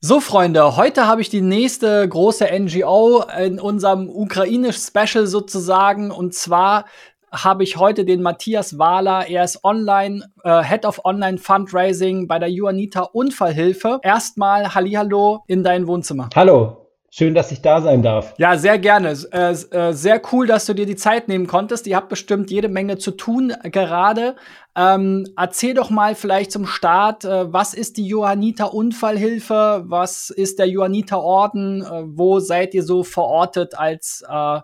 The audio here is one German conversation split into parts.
So, Freunde, heute habe ich die nächste große NGO in unserem ukrainisch-Special sozusagen. Und zwar habe ich heute den Matthias Wahler. Er ist Online, äh, Head of Online Fundraising bei der Juanita Unfallhilfe. Erstmal Hallihallo in dein Wohnzimmer. Hallo. Schön, dass ich da sein darf. Ja, sehr gerne. Äh, äh, sehr cool, dass du dir die Zeit nehmen konntest. Ihr habt bestimmt jede Menge zu tun gerade. Ähm, erzähl doch mal vielleicht zum Start, äh, was ist die Johanniter Unfallhilfe? Was ist der Johanniter Orden? Äh, wo seid ihr so verortet als äh,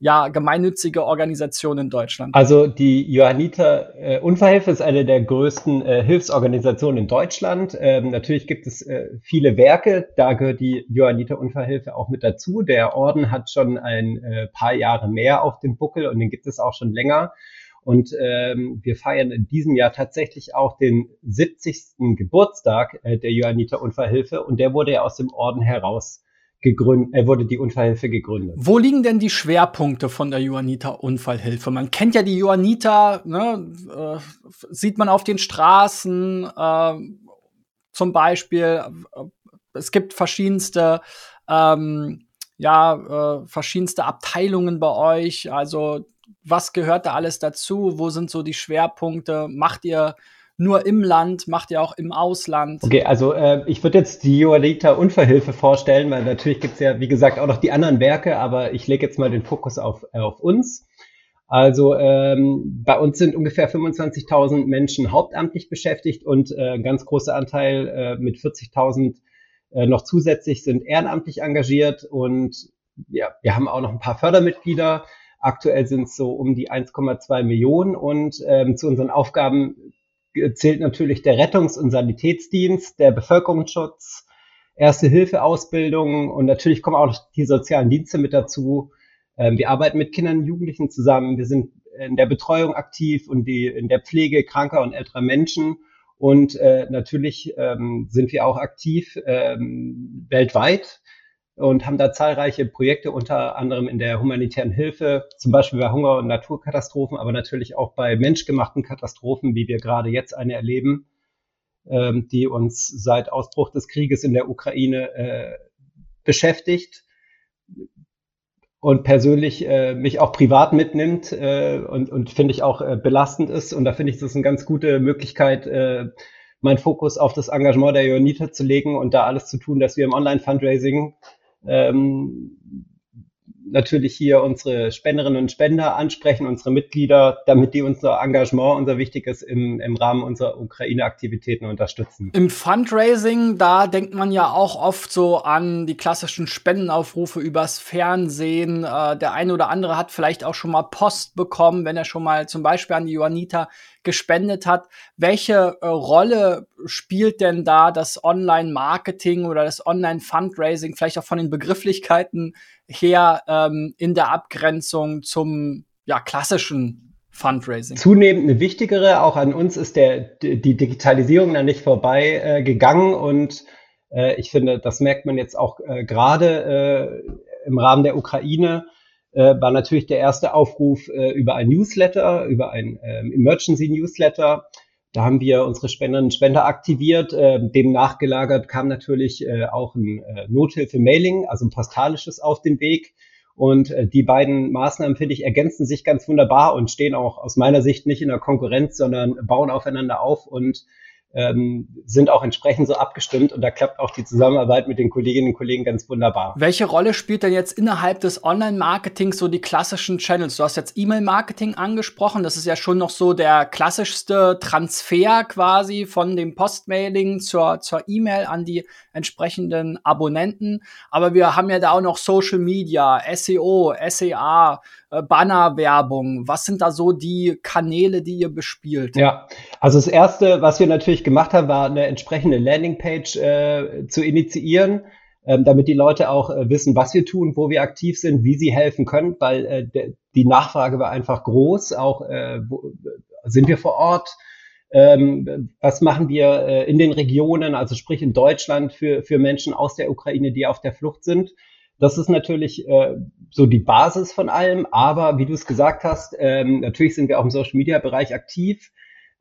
ja, gemeinnützige Organisation in Deutschland? Also die Johanniter äh, Unfallhilfe ist eine der größten äh, Hilfsorganisationen in Deutschland. Ähm, natürlich gibt es äh, viele Werke, da gehört die Johanniter Unfallhilfe auch mit dazu. Der Orden hat schon ein äh, paar Jahre mehr auf dem Buckel und den gibt es auch schon länger. Und ähm, wir feiern in diesem Jahr tatsächlich auch den 70. Geburtstag äh, der Johanniter Unfallhilfe und der wurde ja aus dem Orden heraus gegründet, er wurde die Unfallhilfe gegründet. Wo liegen denn die Schwerpunkte von der Johanniter Unfallhilfe? Man kennt ja die Johanniter, ne, äh, sieht man auf den Straßen, äh, zum Beispiel. Äh, es gibt verschiedenste, ähm, ja, äh, verschiedenste Abteilungen bei euch. Also, was gehört da alles dazu? Wo sind so die Schwerpunkte? Macht ihr nur im Land, macht ihr auch im Ausland. Okay, also äh, ich würde jetzt die Joalita Unfallhilfe vorstellen, weil natürlich gibt es ja, wie gesagt, auch noch die anderen Werke, aber ich lege jetzt mal den Fokus auf, äh, auf uns. Also ähm, bei uns sind ungefähr 25.000 Menschen hauptamtlich beschäftigt und äh, ein ganz großer Anteil äh, mit 40.000 äh, noch zusätzlich sind ehrenamtlich engagiert und ja, wir haben auch noch ein paar Fördermitglieder. Aktuell sind es so um die 1,2 Millionen und ähm, zu unseren Aufgaben zählt natürlich der Rettungs- und Sanitätsdienst, der Bevölkerungsschutz, Erste-Hilfe-Ausbildung und natürlich kommen auch die sozialen Dienste mit dazu. Ähm, wir arbeiten mit Kindern und Jugendlichen zusammen. Wir sind in der Betreuung aktiv und die, in der Pflege kranker und älterer Menschen. Und äh, natürlich ähm, sind wir auch aktiv ähm, weltweit und haben da zahlreiche Projekte, unter anderem in der humanitären Hilfe, zum Beispiel bei Hunger- und Naturkatastrophen, aber natürlich auch bei menschgemachten Katastrophen, wie wir gerade jetzt eine erleben, ähm, die uns seit Ausbruch des Krieges in der Ukraine äh, beschäftigt und persönlich äh, mich auch privat mitnimmt äh, und, und finde ich auch äh, belastend ist. Und da finde ich, das ist eine ganz gute Möglichkeit, äh, meinen Fokus auf das Engagement der Ionita zu legen und da alles zu tun, dass wir im Online-Fundraising ähm, natürlich hier unsere Spenderinnen und Spender ansprechen, unsere Mitglieder, damit die unser Engagement, unser Wichtiges im, im Rahmen unserer Ukraine-Aktivitäten unterstützen. Im Fundraising, da denkt man ja auch oft so an die klassischen Spendenaufrufe übers Fernsehen. Äh, der eine oder andere hat vielleicht auch schon mal Post bekommen, wenn er schon mal zum Beispiel an die Johanniter gespendet hat. Welche äh, Rolle spielt denn da das Online-Marketing oder das Online-Fundraising, vielleicht auch von den Begrifflichkeiten her, ähm, in der Abgrenzung zum ja, klassischen Fundraising? Zunehmend eine wichtigere, auch an uns ist der, die Digitalisierung da nicht vorbei äh, gegangen und äh, ich finde, das merkt man jetzt auch äh, gerade äh, im Rahmen der Ukraine war natürlich der erste Aufruf äh, über ein Newsletter, über ein ähm, Emergency Newsletter. Da haben wir unsere Spenderinnen und Spender aktiviert. Äh, dem nachgelagert kam natürlich äh, auch ein äh, Nothilfe-Mailing, also ein postalisches auf den Weg. Und äh, die beiden Maßnahmen, finde ich, ergänzen sich ganz wunderbar und stehen auch aus meiner Sicht nicht in der Konkurrenz, sondern bauen aufeinander auf und ähm, sind auch entsprechend so abgestimmt und da klappt auch die Zusammenarbeit mit den Kolleginnen und Kollegen ganz wunderbar. Welche Rolle spielt denn jetzt innerhalb des Online-Marketings so die klassischen Channels? Du hast jetzt E-Mail-Marketing angesprochen, das ist ja schon noch so der klassischste Transfer quasi von dem Postmailing zur, zur E-Mail an die entsprechenden Abonnenten. Aber wir haben ja da auch noch Social Media, SEO, SEA, äh, Bannerwerbung? Was sind da so die Kanäle, die ihr bespielt? Ja, also das erste, was wir natürlich gemacht haben, war eine entsprechende Landingpage äh, zu initiieren, ähm, damit die Leute auch äh, wissen, was wir tun, wo wir aktiv sind, wie sie helfen können, weil äh, die Nachfrage war einfach groß. Auch äh, wo, sind wir vor Ort? Ähm, was machen wir äh, in den Regionen, also sprich in Deutschland für, für Menschen aus der Ukraine, die auf der Flucht sind? Das ist natürlich äh, so die Basis von allem, aber wie du es gesagt hast, ähm, natürlich sind wir auch im Social Media Bereich aktiv.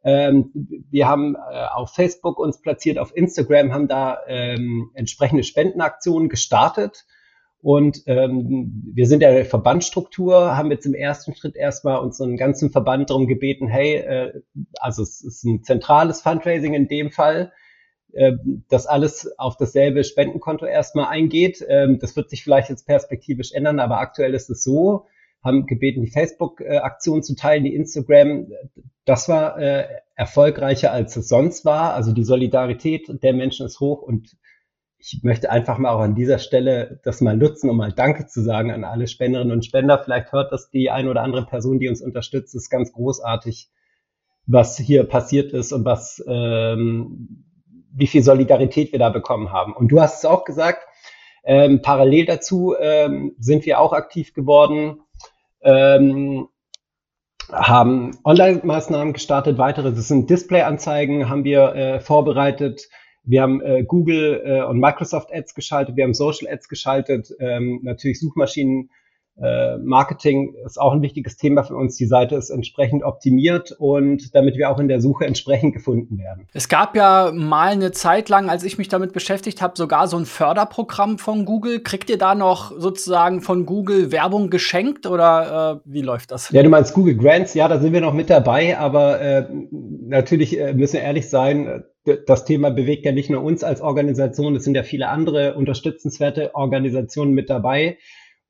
Ähm, wir haben äh, auf Facebook uns platziert, auf Instagram haben da ähm, entsprechende Spendenaktionen gestartet. Und ähm, wir sind ja eine Verbandsstruktur, haben jetzt im ersten Schritt erstmal unseren ganzen Verband darum gebeten, hey, äh, also es ist ein zentrales Fundraising in dem Fall, äh, dass alles auf dasselbe Spendenkonto erstmal eingeht. Ähm, das wird sich vielleicht jetzt perspektivisch ändern, aber aktuell ist es so, haben gebeten, die Facebook-Aktion zu teilen, die Instagram. Das war äh, erfolgreicher, als es sonst war. Also die Solidarität der Menschen ist hoch und ich möchte einfach mal auch an dieser Stelle das mal nutzen, um mal Danke zu sagen an alle Spenderinnen und Spender. Vielleicht hört das die eine oder andere Person, die uns unterstützt. Es ist ganz großartig, was hier passiert ist und was, ähm, wie viel Solidarität wir da bekommen haben. Und du hast es auch gesagt, ähm, parallel dazu ähm, sind wir auch aktiv geworden, ähm, haben Online-Maßnahmen gestartet, weitere, das sind Display-Anzeigen, haben wir äh, vorbereitet, wir haben äh, Google äh, und Microsoft Ads geschaltet, wir haben Social Ads geschaltet, ähm, natürlich Suchmaschinen. Äh, Marketing ist auch ein wichtiges Thema für uns. Die Seite ist entsprechend optimiert und damit wir auch in der Suche entsprechend gefunden werden. Es gab ja mal eine Zeit lang, als ich mich damit beschäftigt habe, sogar so ein Förderprogramm von Google. Kriegt ihr da noch sozusagen von Google Werbung geschenkt oder äh, wie läuft das? Ja, du meinst Google Grants, ja, da sind wir noch mit dabei, aber äh, natürlich äh, müssen wir ehrlich sein, das Thema bewegt ja nicht nur uns als Organisation, es sind ja viele andere unterstützenswerte Organisationen mit dabei.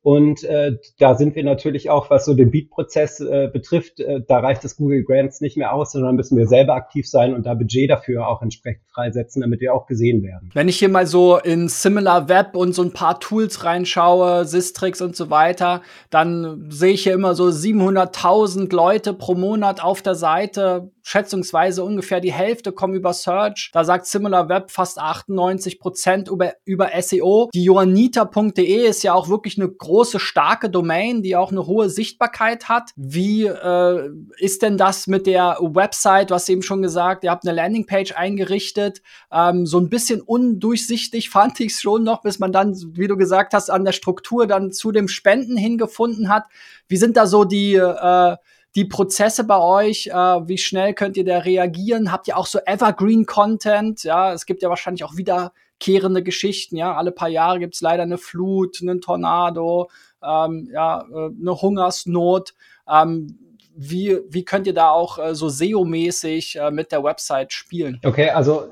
Und äh, da sind wir natürlich auch, was so den Beat-Prozess äh, betrifft, äh, da reicht das Google Grants nicht mehr aus, sondern müssen wir selber aktiv sein und da Budget dafür auch entsprechend freisetzen, damit wir auch gesehen werden. Wenn ich hier mal so in Similar Web und so ein paar Tools reinschaue, Sistrix und so weiter, dann sehe ich hier immer so 700.000 Leute pro Monat auf der Seite schätzungsweise ungefähr die Hälfte kommen über Search. Da sagt SimilarWeb fast 98 Prozent über, über SEO. Die johanniter.de ist ja auch wirklich eine große, starke Domain, die auch eine hohe Sichtbarkeit hat. Wie äh, ist denn das mit der Website? Du hast eben schon gesagt, ihr habt eine Landingpage eingerichtet. Ähm, so ein bisschen undurchsichtig fand ich es schon noch, bis man dann, wie du gesagt hast, an der Struktur dann zu dem Spenden hingefunden hat. Wie sind da so die äh, die Prozesse bei euch, äh, wie schnell könnt ihr da reagieren? Habt ihr auch so Evergreen-Content? Ja, es gibt ja wahrscheinlich auch wiederkehrende Geschichten, ja. Alle paar Jahre gibt's leider eine Flut, einen Tornado, ähm, ja, äh, eine Hungersnot. Ähm, wie, wie könnt ihr da auch äh, so SEO-mäßig äh, mit der Website spielen? Okay, also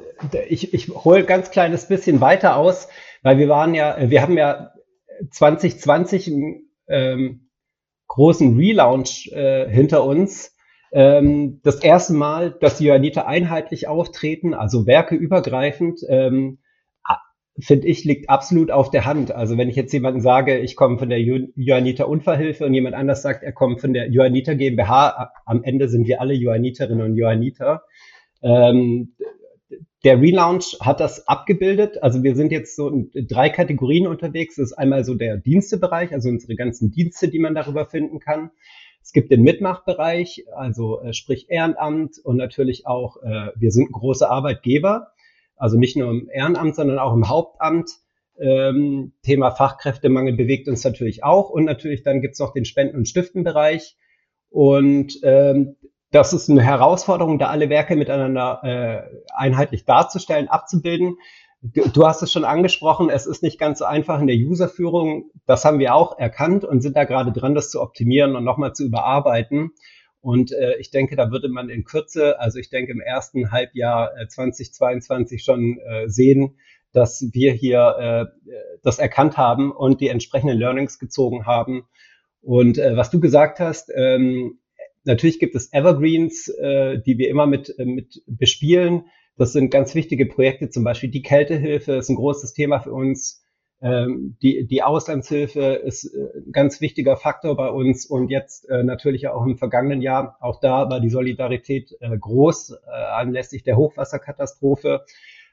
ich, ich hole ganz kleines bisschen weiter aus, weil wir waren ja, wir haben ja 2020 ähm, großen Relaunch äh, hinter uns. Ähm, das erste Mal, dass die Johanniter einheitlich auftreten, also werkeübergreifend, ähm, finde ich, liegt absolut auf der Hand. Also wenn ich jetzt jemanden sage, ich komme von der Johanniter Unfallhilfe und jemand anders sagt, er kommt von der Johanniter GmbH, am Ende sind wir alle Johanniterinnen und Johanniter. Ähm, der Relaunch hat das abgebildet. Also wir sind jetzt so in drei Kategorien unterwegs. Das ist einmal so der Dienstebereich, also unsere ganzen Dienste, die man darüber finden kann. Es gibt den Mitmachbereich, also äh, sprich Ehrenamt und natürlich auch, äh, wir sind große Arbeitgeber, also nicht nur im Ehrenamt, sondern auch im Hauptamt. Ähm, Thema Fachkräftemangel bewegt uns natürlich auch und natürlich dann gibt's noch den Spenden- und Stiftenbereich. Und ähm, das ist eine Herausforderung, da alle Werke miteinander äh, einheitlich darzustellen, abzubilden. Du, hast es schon angesprochen, es ist nicht ganz so einfach in der Userführung. Das haben wir auch erkannt und sind da gerade dran, das zu optimieren und nochmal zu überarbeiten. Und äh, ich denke, da würde man in Kürze, also ich denke im ersten Halbjahr äh, 2022 schon äh, sehen, dass wir hier äh, das erkannt haben und die entsprechenden Learnings gezogen haben. Und äh, was du gesagt hast, ähm, Natürlich gibt es Evergreens, äh, die wir immer mit, äh, mit bespielen. Das sind ganz wichtige Projekte, zum Beispiel die Kältehilfe ist ein großes Thema für uns. Ähm, die, die Auslandshilfe ist äh, ein ganz wichtiger Faktor bei uns und jetzt äh, natürlich auch im vergangenen Jahr, auch da war die Solidarität äh, groß äh, anlässlich der Hochwasserkatastrophe.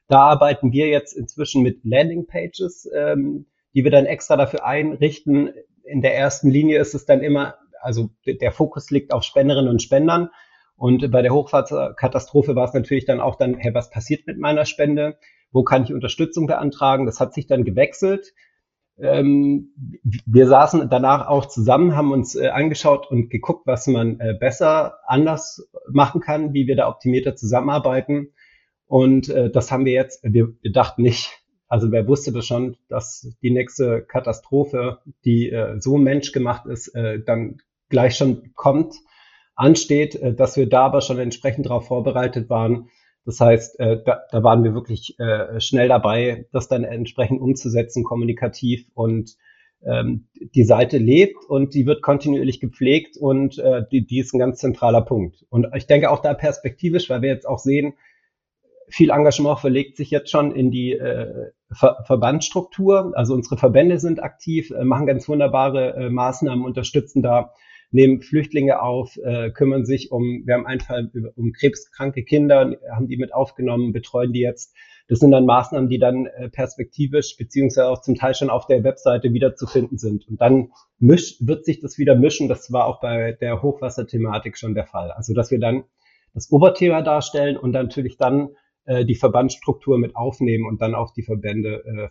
Da arbeiten wir jetzt inzwischen mit Landingpages, ähm, die wir dann extra dafür einrichten. In der ersten Linie ist es dann immer also der Fokus liegt auf Spenderinnen und Spendern. Und bei der Hochfahrtskatastrophe war es natürlich dann auch dann, hey, was passiert mit meiner Spende? Wo kann ich Unterstützung beantragen? Das hat sich dann gewechselt. ähm, wir saßen danach auch zusammen, haben uns äh, angeschaut und geguckt, was man äh, besser, anders machen kann, wie wir da optimierter zusammenarbeiten. Und äh, das haben wir jetzt, wir, wir dachten nicht, also wer wusste das schon, dass die nächste Katastrophe, die äh, so menschgemacht ist, äh, dann gleich schon kommt, ansteht, äh, dass wir da aber schon entsprechend darauf vorbereitet waren. Das heißt, äh, da, da waren wir wirklich äh, schnell dabei, das dann entsprechend umzusetzen, kommunikativ und ähm, die Seite lebt und die wird kontinuierlich gepflegt und äh, die, die ist ein ganz zentraler Punkt. Und ich denke auch da perspektivisch, weil wir jetzt auch sehen, viel Engagement verlegt sich jetzt schon in die äh, Ver Verbandsstruktur. Also unsere Verbände sind aktiv, äh, machen ganz wunderbare äh, Maßnahmen, unterstützen da, nehmen Flüchtlinge auf, äh, kümmern sich um, wir haben einen Fall um krebskranke Kinder, haben die mit aufgenommen, betreuen die jetzt. Das sind dann Maßnahmen, die dann äh, perspektivisch beziehungsweise auch zum Teil schon auf der Webseite wiederzufinden sind. Und dann misch, wird sich das wieder mischen. Das war auch bei der Hochwasserthematik schon der Fall. Also dass wir dann das Oberthema darstellen und natürlich dann äh, die Verbandsstruktur mit aufnehmen und dann auch die Verbände äh,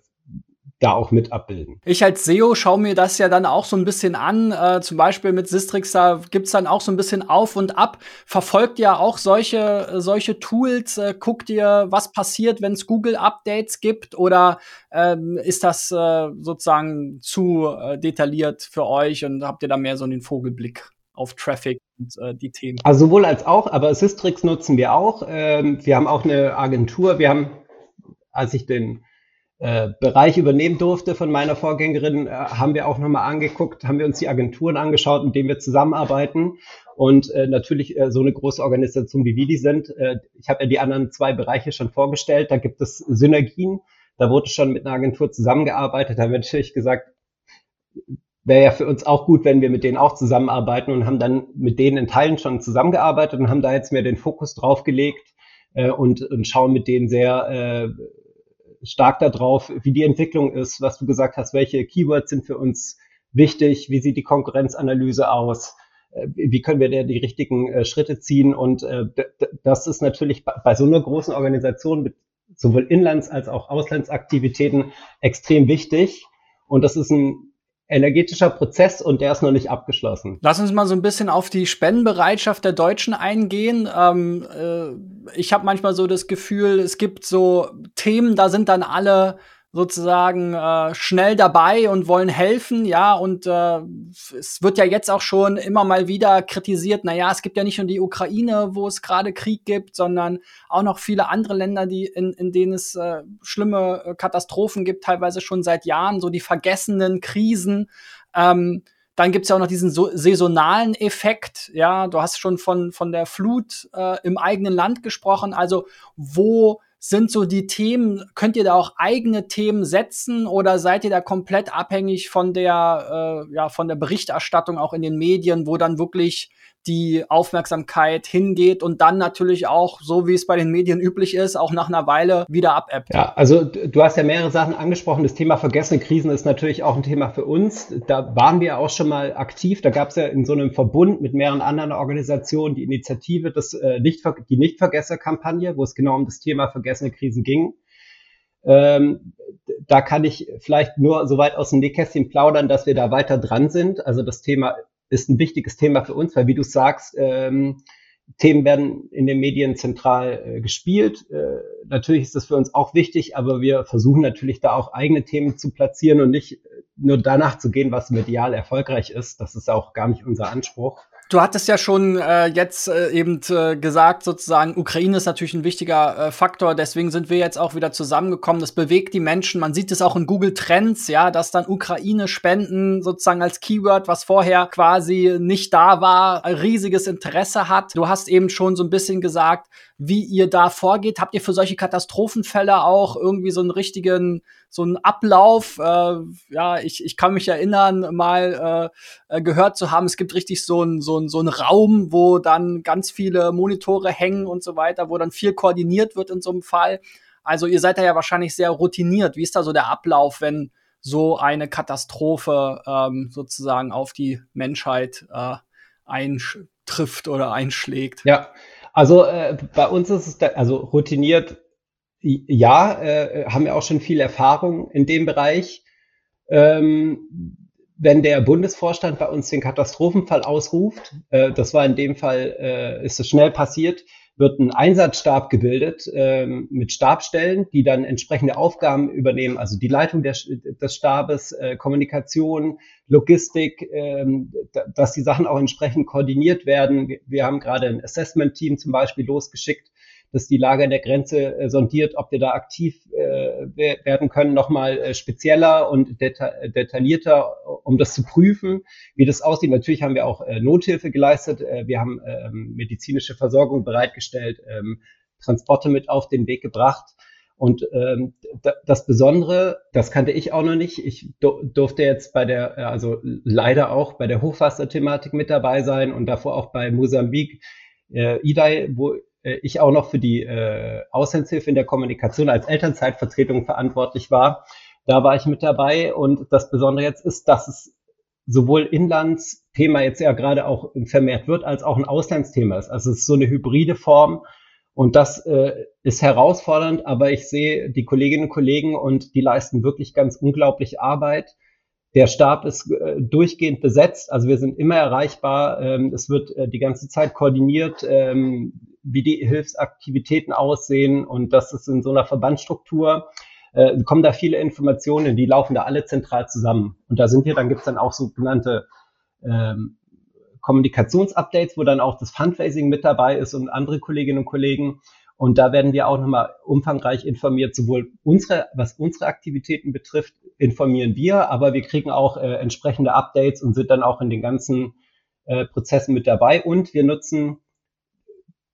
da auch mit abbilden. Ich als SEO schaue mir das ja dann auch so ein bisschen an. Äh, zum Beispiel mit Sistrix, da gibt's dann auch so ein bisschen auf und ab. Verfolgt ihr auch solche, solche Tools? Äh, guckt ihr, was passiert, wenn es Google-Updates gibt? Oder ähm, ist das äh, sozusagen zu äh, detailliert für euch und habt ihr da mehr so einen Vogelblick auf Traffic? und äh, die Themen? Also sowohl als auch, aber Systrix nutzen wir auch. Ähm, wir haben auch eine Agentur. Wir haben, als ich den äh, Bereich übernehmen durfte von meiner Vorgängerin, äh, haben wir auch nochmal angeguckt, haben wir uns die Agenturen angeschaut, mit denen wir zusammenarbeiten. Und äh, natürlich äh, so eine große Organisation wie wir die sind. Äh, ich habe ja die anderen zwei Bereiche schon vorgestellt. Da gibt es Synergien. Da wurde schon mit einer Agentur zusammengearbeitet. Da haben wir natürlich gesagt, wäre ja für uns auch gut, wenn wir mit denen auch zusammenarbeiten und haben dann mit denen in Teilen schon zusammengearbeitet und haben da jetzt mehr den Fokus drauf gelegt äh, und, und schauen mit denen sehr äh, stark darauf, wie die Entwicklung ist, was du gesagt hast, welche Keywords sind für uns wichtig, wie sieht die Konkurrenzanalyse aus, äh, wie können wir da die richtigen äh, Schritte ziehen und äh, das ist natürlich bei, bei so einer großen Organisation mit sowohl Inlands- als auch Auslandsaktivitäten extrem wichtig und das ist ein energetischer Prozess und der ist noch nicht abgeschlossen. Lass uns mal so ein bisschen auf die Spendenbereitschaft der Deutschen eingehen. Ähm, äh, ich habe manchmal so das Gefühl, es gibt so Themen, da sind dann alle sozusagen äh, schnell dabei und wollen helfen, ja, und äh, es wird ja jetzt auch schon immer mal wieder kritisiert, na ja, es gibt ja nicht nur die Ukraine, wo es gerade Krieg gibt, sondern auch noch viele andere Länder, die in, in denen es äh, schlimme äh, Katastrophen gibt, teilweise schon seit Jahren, so die vergessenen Krisen. Ähm, dann gibt's ja auch noch diesen so saisonalen Effekt. Ja, du hast schon von, von der Flut äh, im eigenen Land gesprochen. Also wo sind so die Themen, könnt ihr da auch eigene Themen setzen oder seid ihr da komplett abhängig von der, äh, ja, von der Berichterstattung auch in den Medien, wo dann wirklich die Aufmerksamkeit hingeht und dann natürlich auch, so wie es bei den Medien üblich ist, auch nach einer Weile wieder abebbt. Ja, also du hast ja mehrere Sachen angesprochen. Das Thema vergessene Krisen ist natürlich auch ein Thema für uns. Da waren wir auch schon mal aktiv. Da gab es ja in so einem Verbund mit mehreren anderen Organisationen die Initiative, das, äh, nicht, die Nichtvergesser-Kampagne, wo es genau um das Thema vergessene Krisen ging. Ähm, da kann ich vielleicht nur so weit aus dem Nähkästchen plaudern, dass wir da weiter dran sind. Also das Thema ist ein wichtiges Thema für uns, weil wie du sagst, ähm, Themen werden in den Medien zentral äh, gespielt. Äh, natürlich ist das für uns auch wichtig, aber wir versuchen natürlich da auch eigene Themen zu platzieren und nicht nur danach zu gehen, was medial erfolgreich ist. Das ist auch gar nicht unser Anspruch. Du hattest ja schon äh, jetzt äh, eben äh, gesagt, sozusagen, Ukraine ist natürlich ein wichtiger äh, Faktor, deswegen sind wir jetzt auch wieder zusammengekommen. Das bewegt die Menschen. Man sieht es auch in Google Trends, ja, dass dann Ukraine spenden sozusagen als Keyword, was vorher quasi nicht da war, ein riesiges Interesse hat. Du hast eben schon so ein bisschen gesagt, wie ihr da vorgeht. Habt ihr für solche Katastrophenfälle auch irgendwie so einen richtigen, so einen Ablauf? Äh, ja, ich, ich kann mich erinnern, mal äh, äh gehört zu haben, es gibt richtig so einen so einen so einen Raum, wo dann ganz viele Monitore hängen und so weiter, wo dann viel koordiniert wird in so einem Fall. Also ihr seid da ja wahrscheinlich sehr routiniert. Wie ist da so der Ablauf, wenn so eine Katastrophe ähm, sozusagen auf die Menschheit äh, eintrifft oder einschlägt? Ja, also äh, bei uns ist es, da, also routiniert, ja, äh, haben wir auch schon viel Erfahrung in dem Bereich. ähm, wenn der Bundesvorstand bei uns den Katastrophenfall ausruft, äh, das war in dem Fall, äh, ist es schnell passiert, wird ein Einsatzstab gebildet ähm, mit Stabstellen, die dann entsprechende Aufgaben übernehmen, also die Leitung der, des Stabes, äh, Kommunikation, Logistik, ähm, dass die Sachen auch entsprechend koordiniert werden. Wir, wir haben gerade ein Assessment-Team zum Beispiel losgeschickt, dass die Lage an der Grenze äh, sondiert, ob wir da aktiv äh, werden können, nochmal äh, spezieller und deta detaillierter, um das zu prüfen, wie das aussieht. Natürlich haben wir auch äh, Nothilfe geleistet. Äh, wir haben ähm, medizinische Versorgung bereitgestellt, ähm, Transporte mit auf den Weg gebracht. Und ähm, das Besondere, das kannte ich auch noch nicht. Ich durfte jetzt bei der, äh, also leider auch bei der Hochwasserthematik mit dabei sein und davor auch bei Mosambik, äh, Idai, wo äh, ich auch noch für die äh, Auslandshilfe in der Kommunikation als Elternzeitvertretung verantwortlich war. Da war ich mit dabei und das Besondere jetzt ist, dass es sowohl Inlandsthema jetzt ja gerade auch vermehrt wird, als auch ein Auslandsthema ist. Also es ist so eine hybride Form und das äh, ist herausfordernd, aber ich sehe die Kolleginnen und Kollegen und die leisten wirklich ganz unglaubliche Arbeit. Der Stab ist äh, durchgehend besetzt, also wir sind immer erreichbar. Ähm, es wird äh, die ganze Zeit koordiniert. Ähm, wie die Hilfsaktivitäten aussehen und das ist in so einer Verbandsstruktur, äh, kommen da viele Informationen, die laufen da alle zentral zusammen. Und da sind wir, dann gibt's dann auch sogenannte ähm, Kommunikationsupdates, wo dann auch das Fundraising mit dabei ist und andere Kolleginnen und Kollegen. Und da werden wir auch nochmal umfangreich informiert, sowohl unsere, was unsere Aktivitäten betrifft, informieren wir, aber wir kriegen auch äh, entsprechende Updates und sind dann auch in den ganzen äh, Prozessen mit dabei. Und wir nutzen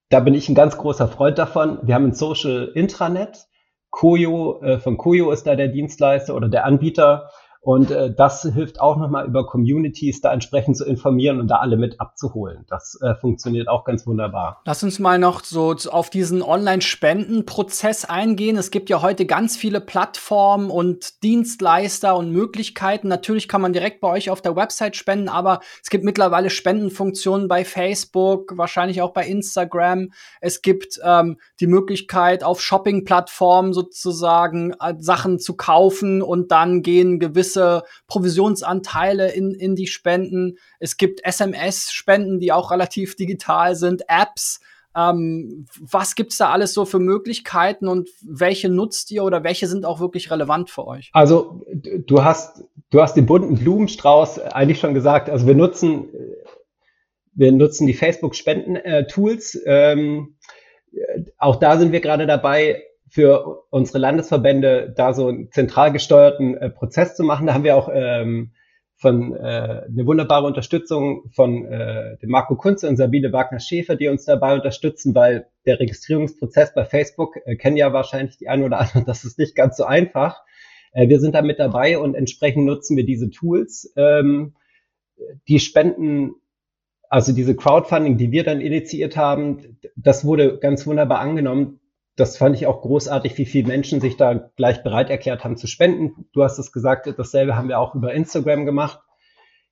da bin ich ein ganz großer Freund davon. Wir haben ein Social Intranet. Koyo, äh, von Koyo ist da der Dienstleister oder der Anbieter. Und äh, das hilft auch nochmal über Communities da entsprechend zu informieren und da alle mit abzuholen. Das äh, funktioniert auch ganz wunderbar. Lass uns mal noch so auf diesen Online-Spenden-Prozess eingehen. Es gibt ja heute ganz viele Plattformen und Dienstleister und Möglichkeiten. Natürlich kann man direkt bei euch auf der Website spenden, aber es gibt mittlerweile Spendenfunktionen bei Facebook, wahrscheinlich auch bei Instagram. Es gibt ähm, die Möglichkeit, auf Shopping-Plattformen sozusagen äh, Sachen zu kaufen und dann gehen gewisse gewisse Provisionsanteile in, in die Spenden. Es gibt SMS-Spenden, die auch relativ digital sind, Apps. Ähm, was gibt's da alles so für Möglichkeiten und welche nutzt ihr oder welche sind auch wirklich relevant für euch? Also du hast, du hast den bunten Blumenstrauß eigentlich schon gesagt. Also wir nutzen, wir nutzen die Facebook-Spenden-Tools. Ähm, auch da sind wir gerade dabei, für unsere Landesverbände da so einen zentral gesteuerten äh, Prozess zu machen. Da haben wir auch ähm, von äh, eine wunderbare Unterstützung von äh, dem Marco Kunze und Sabine Wagner-Schäfer, die uns dabei unterstützen, weil der Registrierungsprozess bei Facebook äh, kennen ja wahrscheinlich die einen oder anderen, das ist nicht ganz so einfach. Äh, wir sind da mit dabei und entsprechend nutzen wir diese Tools. Ähm, die Spenden, also diese Crowdfunding, die wir dann initiiert haben, das wurde ganz wunderbar angenommen das fand ich auch großartig, wie viele Menschen sich da gleich bereit erklärt haben zu spenden. Du hast es gesagt, dasselbe haben wir auch über Instagram gemacht.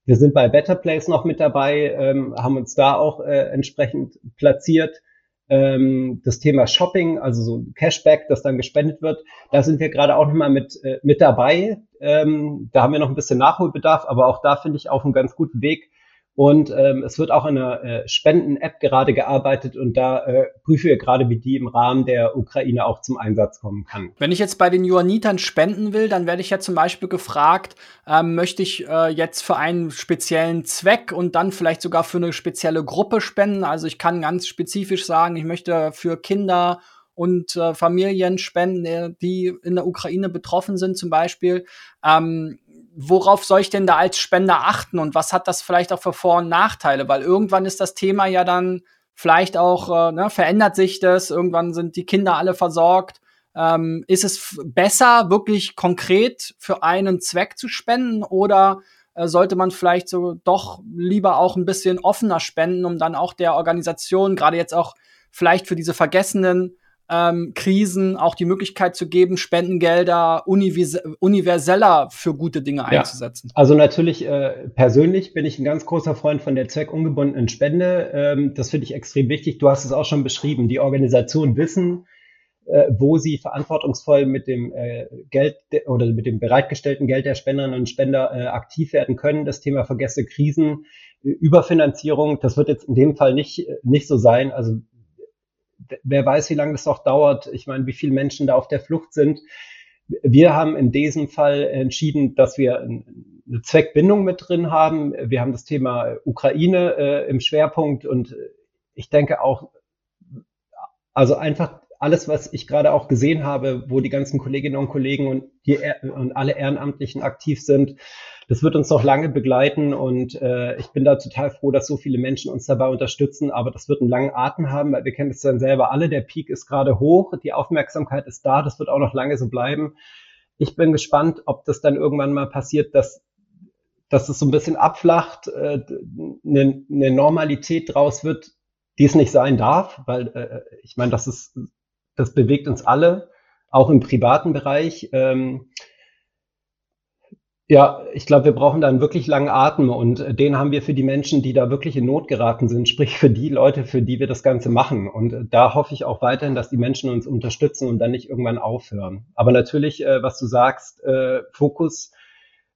Wir sind bei Better Place noch mit dabei, ähm, haben uns da auch äh, entsprechend platziert. Ähm, das Thema Shopping, also so Cashback, das dann gespendet wird, da sind wir gerade auch nochmal mit, äh, mit dabei. Ähm, da haben wir noch ein bisschen Nachholbedarf, aber auch da finde ich auf einem ganz guten Weg, und ähm, es wird auch an einer äh, Spenden-App gerade gearbeitet und da äh, prüfen wir gerade, wie die im Rahmen der Ukraine auch zum Einsatz kommen kann. Wenn ich jetzt bei den Johannitern spenden will, dann werde ich ja zum Beispiel gefragt, ähm, möchte ich äh, jetzt für einen speziellen Zweck und dann vielleicht sogar für eine spezielle Gruppe spenden. Also ich kann ganz spezifisch sagen, ich möchte für Kinder und äh, Familien spenden, äh, die in der Ukraine betroffen sind zum Beispiel. Ähm, worauf soll ich denn da als Spender achten und was hat das vielleicht auch für Vor- und Nachteile? Weil irgendwann ist das Thema ja dann vielleicht auch, äh, ne, verändert sich das, irgendwann sind die Kinder alle versorgt. Ähm, ist es besser, wirklich konkret für einen Zweck zu spenden oder äh, sollte man vielleicht so doch lieber auch ein bisschen offener spenden, um dann auch der Organisation, gerade jetzt auch vielleicht für diese vergessenen ähm, Krisen auch die Möglichkeit zu geben, Spendengelder univers universeller für gute Dinge einzusetzen. Ja. Also natürlich äh, persönlich bin ich ein ganz großer Freund von der zweckungebundenen Spende. Ähm, das finde ich extrem wichtig. Du hast es auch schon beschrieben. Die Organisationen wissen, äh, wo sie verantwortungsvoll mit dem äh, Geld oder mit dem bereitgestellten Geld der Spenderinnen und Spender äh, aktiv werden können. Das Thema vergesse Krisen, äh, Überfinanzierung, das wird jetzt in dem Fall nicht, nicht so sein. Also wer weiß, wie lange das noch dauert. Ich meine, wie viele Menschen da auf der Flucht sind. Wir haben in diesem Fall entschieden, dass wir eine Zweckbindung mit drin haben. Wir haben das Thema Ukraine äh, im Schwerpunkt und ich denke auch, also einfach alles, was ich gerade auch gesehen habe, wo die ganzen Kolleginnen und Kollegen und, die, und alle Ehrenamtlichen aktiv sind, das wird uns noch lange begleiten und äh, ich bin da total froh, dass so viele Menschen uns dabei unterstützen, aber das wird einen langen Atem haben, weil wir kennen es dann selber alle, der Peak ist gerade hoch, die Aufmerksamkeit ist da, das wird auch noch lange so bleiben. Ich bin gespannt, ob das dann irgendwann mal passiert, dass dass es so ein bisschen abflacht, äh, eine, eine Normalität draus wird, die es nicht sein darf, weil äh, ich meine, das ist, das bewegt uns alle, auch im privaten Bereich. Ähm, ja, ich glaube, wir brauchen da einen wirklich langen Atem und äh, den haben wir für die Menschen, die da wirklich in Not geraten sind, sprich für die Leute, für die wir das Ganze machen. Und äh, da hoffe ich auch weiterhin, dass die Menschen uns unterstützen und dann nicht irgendwann aufhören. Aber natürlich, äh, was du sagst, Fokus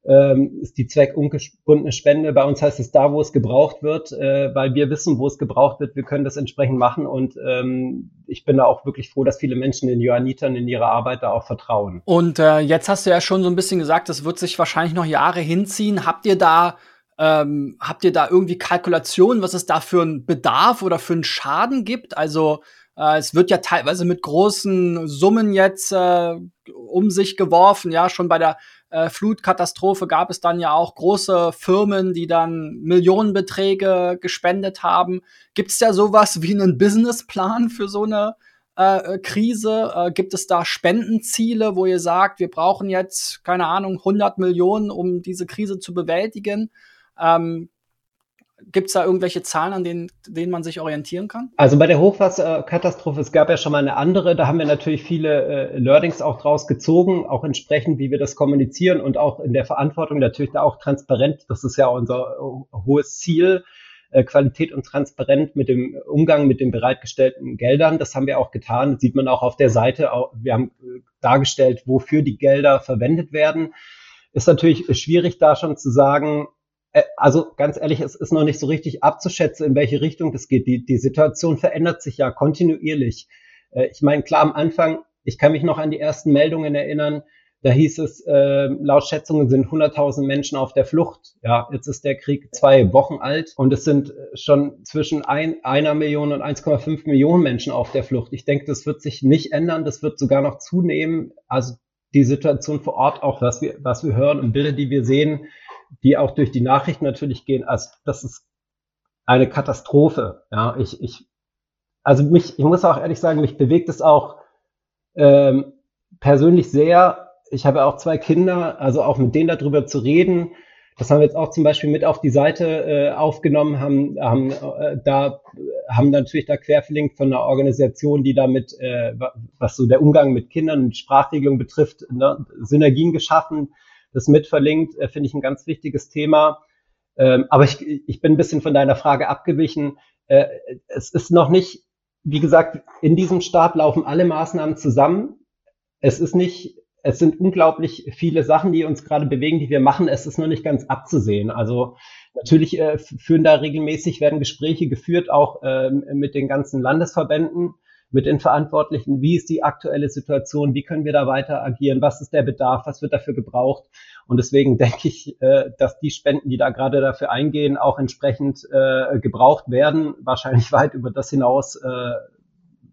ähm, ist die zweckungebundene Spende. Bei uns heißt es da, wo es gebraucht wird, äh, weil wir wissen, wo es gebraucht wird. Wir können das entsprechend machen und ähm, ich bin da auch wirklich froh, dass viele Menschen den Johannitern in ihrer Arbeit da auch vertrauen. Und äh, jetzt hast du ja schon so ein bisschen gesagt, das wird sich wahrscheinlich noch Jahre hinziehen. Habt ihr da ähm, habt ihr da irgendwie Kalkulationen, was es da für einen Bedarf oder für einen Schaden gibt? Also es wird ja teilweise mit großen Summen jetzt äh, um sich geworfen. Ja, schon bei der äh, Flutkatastrophe gab es dann ja auch große Firmen, die dann Millionenbeträge gespendet haben. Gibt es da sowas wie einen Businessplan für so eine äh, Krise? Äh, gibt es da Spendenziele, wo ihr sagt, wir brauchen jetzt, keine Ahnung, 100 Millionen, um diese Krise zu bewältigen? Ähm, Gibt es da irgendwelche Zahlen, an denen, denen man sich orientieren kann? Also bei der Hochwasserkatastrophe, es gab ja schon mal eine andere, da haben wir natürlich viele äh, Learnings auch draus gezogen, auch entsprechend, wie wir das kommunizieren und auch in der Verantwortung natürlich da auch transparent. Das ist ja unser äh, hohes Ziel, äh, Qualität und Transparenz mit dem Umgang mit den bereitgestellten Geldern. Das haben wir auch getan. Das sieht man auch auf der Seite. Wir haben äh, dargestellt, wofür die Gelder verwendet werden. Ist natürlich schwierig, da schon zu sagen, also ganz ehrlich, es ist noch nicht so richtig abzuschätzen, in welche Richtung das geht. Die, die Situation verändert sich ja kontinuierlich. Äh, ich meine, klar, am Anfang, ich kann mich noch an die ersten Meldungen erinnern, da hieß es, äh, laut Schätzungen sind 100.000 Menschen auf der Flucht. Ja, jetzt ist der Krieg zwei Wochen alt und es sind schon zwischen ein, einer Million und 1,5 Millionen Menschen auf der Flucht. Ich denke, das wird sich nicht ändern, das wird sogar noch zunehmen. Also die Situation vor Ort, auch was wir, was wir hören und Bilder, die wir sehen, die auch durch die Nachrichten natürlich gehen, als das ist eine Katastrophe. Ja, ich, ich, also mich, ich muss auch ehrlich sagen, mich bewegt es auch ähm, persönlich sehr. Ich habe auch zwei Kinder, also auch mit denen darüber zu reden. Das haben wir jetzt auch zum Beispiel mit auf die Seite äh, aufgenommen, haben, haben äh, da haben natürlich da querverlinkt von einer Organisation, die damit, äh, was so der Umgang mit Kindern und Sprachregelung betrifft, ne, Synergien geschaffen das mit verlinkt, äh, finde ich ein ganz wichtiges Thema. Ähm, aber ich, ich bin ein bisschen von deiner Frage abgewichen. Äh, es ist noch nicht, wie gesagt, in diesem Stab laufen alle Maßnahmen zusammen. Es ist nicht, es sind unglaublich viele Sachen, die uns gerade bewegen, die wir machen. Es ist noch nicht ganz abzusehen. Also natürlich äh, führen da regelmäßig, werden Gespräche geführt, auch ähm, mit den ganzen Landesverbänden mit den Verantwortlichen, wie ist die aktuelle Situation, wie können wir da weiter agieren, was ist der Bedarf, was wird dafür gebraucht. Und deswegen denke ich, äh, dass die Spenden, die da gerade dafür eingehen, auch entsprechend äh, gebraucht werden, wahrscheinlich weit über das hinaus, äh,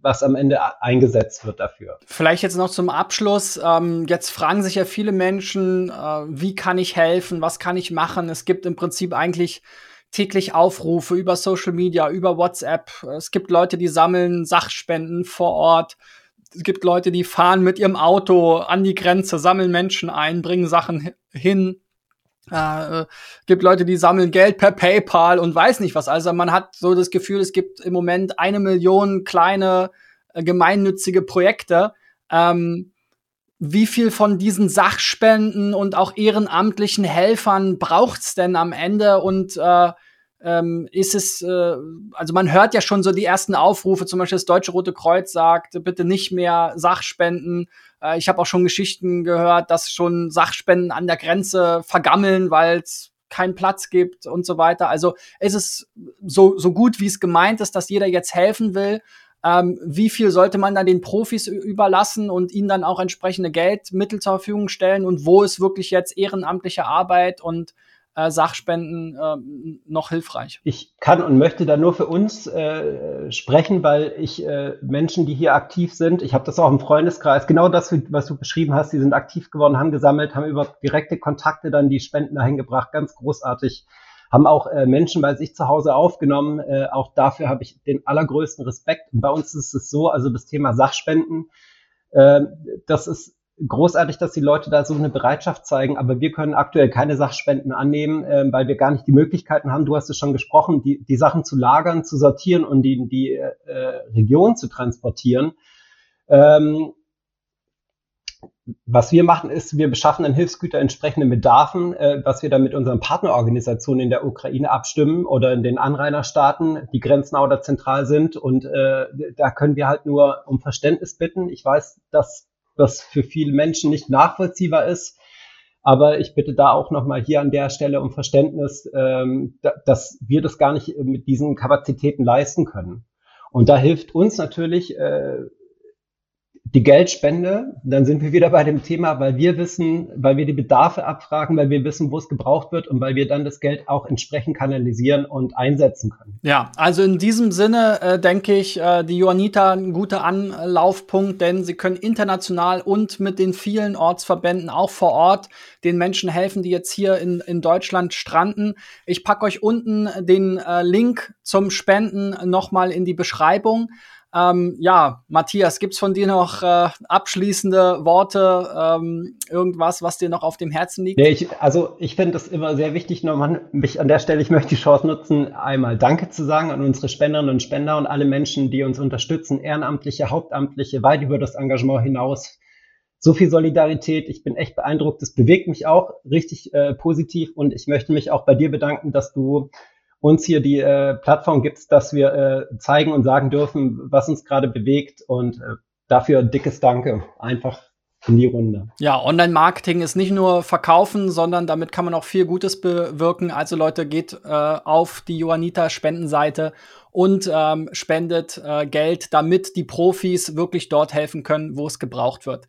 was am Ende eingesetzt wird dafür. Vielleicht jetzt noch zum Abschluss. Ähm, jetzt fragen sich ja viele Menschen, wie kann ich helfen, was kann ich machen? Es gibt im Prinzip eigentlich täglich Aufrufe über Social Media, über WhatsApp. Es gibt Leute, die sammeln Sachspenden vor Ort. Es gibt Leute, die fahren mit ihrem Auto an die Grenze, sammeln Menschen ein, bringen Sachen hin. Äh, gibt Leute, die sammeln Geld per PayPal und weiß nicht was. Also man hat so das Gefühl, es gibt im Moment eine Million kleine äh, gemeinnützige Projekte. Ähm, wie viel von diesen Sachspenden und auch ehrenamtlichen Helfern braucht's denn am Ende und äh, ähm, ist es, äh, also man hört ja schon so die ersten Aufrufe, zum Beispiel das Deutsche Rote Kreuz sagt, bitte nicht mehr Sachspenden. Äh, ich habe auch schon Geschichten gehört, dass schon Sachspenden an der Grenze vergammeln, weil es keinen Platz gibt und so weiter. Also es ist so, so gut, wie es gemeint ist, dass jeder jetzt helfen will. Ähm, wie viel sollte man dann den Profis überlassen und ihnen dann auch entsprechende Geldmittel zur Verfügung stellen und wo ist wirklich jetzt ehrenamtliche Arbeit und äh, Sachspenden äh, noch hilfreich? Ich kann und möchte da nur für uns äh, sprechen, weil ich äh, Menschen, die hier aktiv sind, ich habe das auch im Freundeskreis, genau das, was du beschrieben hast, die sind aktiv geworden, haben gesammelt, haben über direkte Kontakte dann die Spenden dahin gebracht, ganz großartig haben auch äh, Menschen bei sich zu Hause aufgenommen. Äh, auch dafür habe ich den allergrößten Respekt. Und bei uns ist es so, also das Thema Sachspenden, äh, das ist großartig, dass die Leute da so eine Bereitschaft zeigen, aber wir können aktuell keine Sachspenden annehmen, äh, weil wir gar nicht die Möglichkeiten haben, du hast es schon gesprochen, die, die Sachen zu lagern, zu sortieren und die, die äh, Region zu transportieren. Ähm, was wir machen, ist, wir beschaffen dann Hilfsgüter entsprechenden Bedarfen, äh, was wir dann mit unseren Partnerorganisationen in der Ukraine abstimmen oder in den Anrainerstaaten, die grenznah oder zentral sind. Und äh, da können wir halt nur um Verständnis bitten. Ich weiß, dass was für viele Menschen nicht nachvollziehbar ist. Aber ich bitte da auch nochmal hier an der Stelle um Verständnis, ähm, da, dass wir das gar nicht mit diesen Kapazitäten leisten können. Und da hilft uns natürlich äh, die Geldspende, dann sind wir wieder bei dem Thema, weil wir wissen, weil wir die Bedarfe abfragen, weil wir wissen, wo es gebraucht wird und weil wir dann das Geld auch entsprechend kanalisieren und einsetzen können. Ja, also in diesem Sinne äh, denke ich, äh, die Johanniter ein guter Anlaufpunkt, denn sie können international und mit den vielen Ortsverbänden auch vor Ort den Menschen helfen, die jetzt hier in, in Deutschland stranden. Ich packe euch unten den äh, Link zum Spenden nochmal in die Beschreibung. Ähm, ja, Matthias, gibt's von dir noch äh, abschließende Worte, ähm, irgendwas, was dir noch auf dem Herzen liegt? Nee, ich, also ich finde es immer sehr wichtig, nochmal mich an der Stelle, ich möchte die Chance nutzen, einmal Danke zu sagen an unsere Spenderinnen und Spender und alle Menschen, die uns unterstützen, Ehrenamtliche, Hauptamtliche, weit über das Engagement hinaus. So viel Solidarität, ich bin echt beeindruckt, das bewegt mich auch richtig äh, positiv und ich möchte mich auch bei dir bedanken, dass du uns hier die äh, Plattform gibt, dass wir äh, zeigen und sagen dürfen, was uns gerade bewegt. Und äh, dafür dickes Danke. Einfach in die Runde. Ja, Online-Marketing ist nicht nur verkaufen, sondern damit kann man auch viel Gutes bewirken. Also Leute, geht äh, auf die Johanniter-Spendenseite und ähm, spendet äh, Geld, damit die Profis wirklich dort helfen können, wo es gebraucht wird.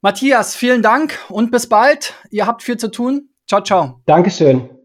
Matthias, vielen Dank und bis bald. Ihr habt viel zu tun. Ciao, ciao. Dankeschön.